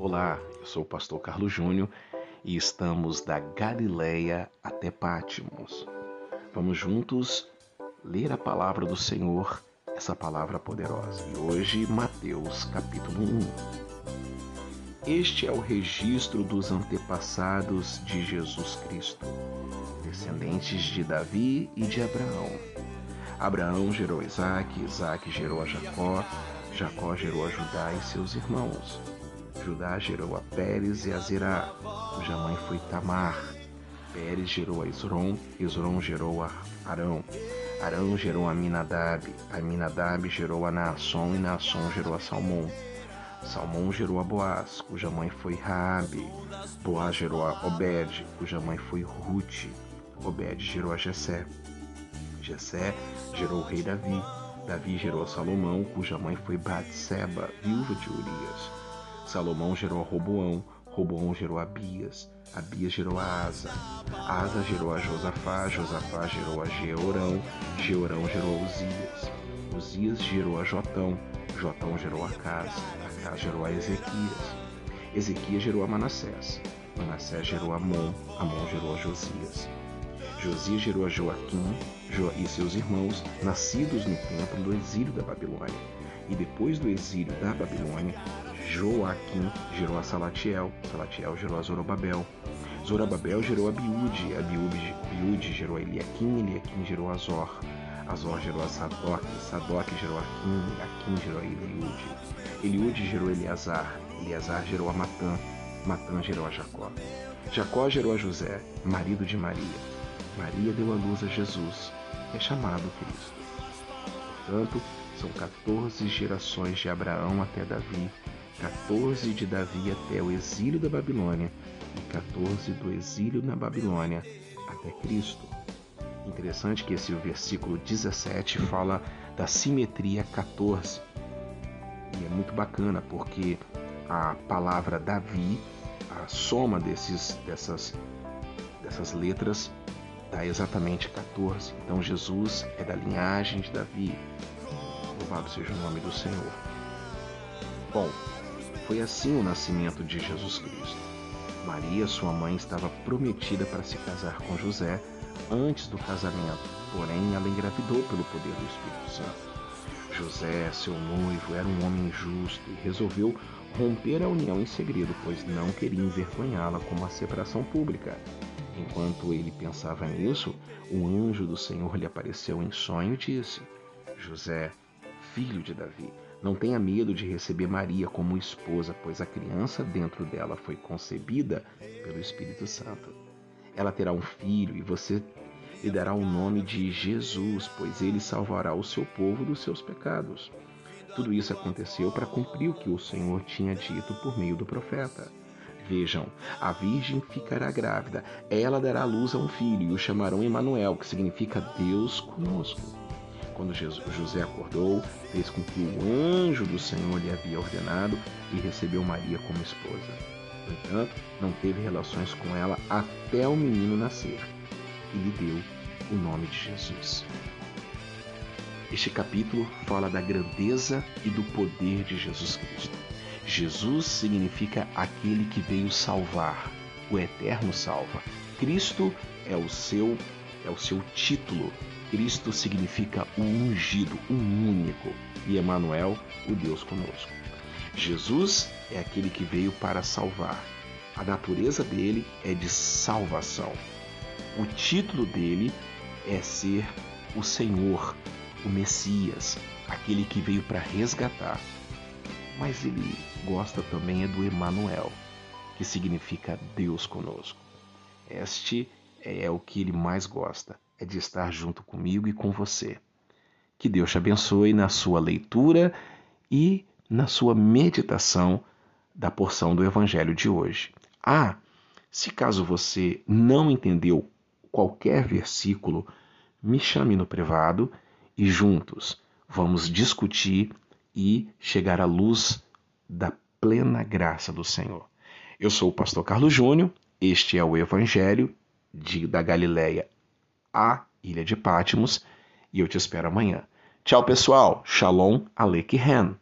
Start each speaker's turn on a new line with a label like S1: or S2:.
S1: Olá, eu sou o pastor Carlos Júnior e estamos da Galileia até Pátimos. Vamos juntos ler a palavra do Senhor, essa palavra poderosa. E hoje, Mateus, capítulo 1. Este é o registro dos antepassados de Jesus Cristo, descendentes de Davi e de Abraão. Abraão gerou Isaac, Isaac gerou a Jacó, Jacó gerou a Judá e seus irmãos. Judá gerou a Pérez e a Zerá, cuja mãe foi Tamar. Pérez gerou a Esron, Esron gerou a Arão. Arão gerou a Minadab, Aminadab gerou a Naasson e Naasson gerou a Salmão. Salmão gerou a Boaz, cuja mãe foi Raabe. Boaz gerou a Obed, cuja mãe foi Ruth. Obed gerou a Jessé. Jessé gerou o rei Davi. Davi gerou a Salomão, cuja mãe foi Batseba, viúva de Urias. Salomão gerou a Roboão, Roboão gerou a Abias, Abias gerou a Asa, Asa gerou a Josafá, Josafá gerou a Georão, Georão gerou a Uzias, Uzias gerou a Jotão, Jotão gerou a Acas, Acas gerou a Ezequias, Ezequias gerou a Manassés, Manassés gerou a Amon, Amon gerou a Josias. Josias gerou a Joaquim e seus irmãos, nascidos no templo do exílio da Babilônia. E depois do exílio da Babilônia, Joaquim gerou a Salatiel, Salatiel gerou a Zorobabel, Zorobabel gerou a Biúde, a Biúde, gerou a Eliakim, Eliakim gerou a Azor, Azor gerou a Sadoc, Sadoc gerou a Aquim, Aquim gerou a Eliúde, Eliúde gerou a Eleazar, Eleazar gerou a Matã, Matã gerou a Jacó. Jacó gerou a José, marido de Maria. Maria deu à luz a Jesus, é chamado Cristo. Portanto, são 14 gerações de Abraão até Davi, 14 de Davi até o exílio da Babilônia e 14 do exílio na Babilônia até Cristo. Interessante que esse versículo 17 fala da simetria 14. E é muito bacana porque a palavra Davi, a soma desses, dessas, dessas letras, dá exatamente 14. Então Jesus é da linhagem de Davi. Louvado seja o nome do Senhor. Bom, foi assim o nascimento de Jesus Cristo. Maria, sua mãe, estava prometida para se casar com José antes do casamento, porém ela engravidou pelo poder do Espírito Santo. José, seu noivo, era um homem justo e resolveu romper a união em segredo, pois não queria envergonhá-la com uma separação pública. Enquanto ele pensava nisso, o anjo do Senhor lhe apareceu em sonho e disse: José, filho de Davi, não tenha medo de receber Maria como esposa, pois a criança dentro dela foi concebida pelo Espírito Santo. Ela terá um filho e você lhe dará o nome de Jesus, pois ele salvará o seu povo dos seus pecados. Tudo isso aconteceu para cumprir o que o Senhor tinha dito por meio do profeta. Vejam, a virgem ficará grávida, ela dará luz a um filho e o chamarão Emanuel, que significa Deus conosco. Quando José acordou, fez com que o anjo do Senhor lhe havia ordenado e recebeu Maria como esposa. No entanto, não teve relações com ela até o menino nascer e lhe deu o nome de Jesus. Este capítulo fala da grandeza e do poder de Jesus Cristo. Jesus significa aquele que veio salvar, o eterno salva. Cristo é o seu é o seu título. Cristo significa o ungido, o único, e Emanuel, o Deus conosco. Jesus é aquele que veio para salvar. A natureza dele é de salvação. O título dele é ser o Senhor, o Messias, aquele que veio para resgatar mas ele gosta também é do Emanuel, que significa Deus conosco. Este é o que ele mais gosta, é de estar junto comigo e com você. Que Deus te abençoe na sua leitura e na sua meditação da porção do Evangelho de hoje. Ah, se caso você não entendeu qualquer versículo, me chame no privado e juntos vamos discutir e chegar à luz da plena graça do Senhor. Eu sou o pastor Carlos Júnior, este é o Evangelho de, da Galileia à Ilha de Pátimos e eu te espero amanhã. Tchau, pessoal. Shalom Aleichem.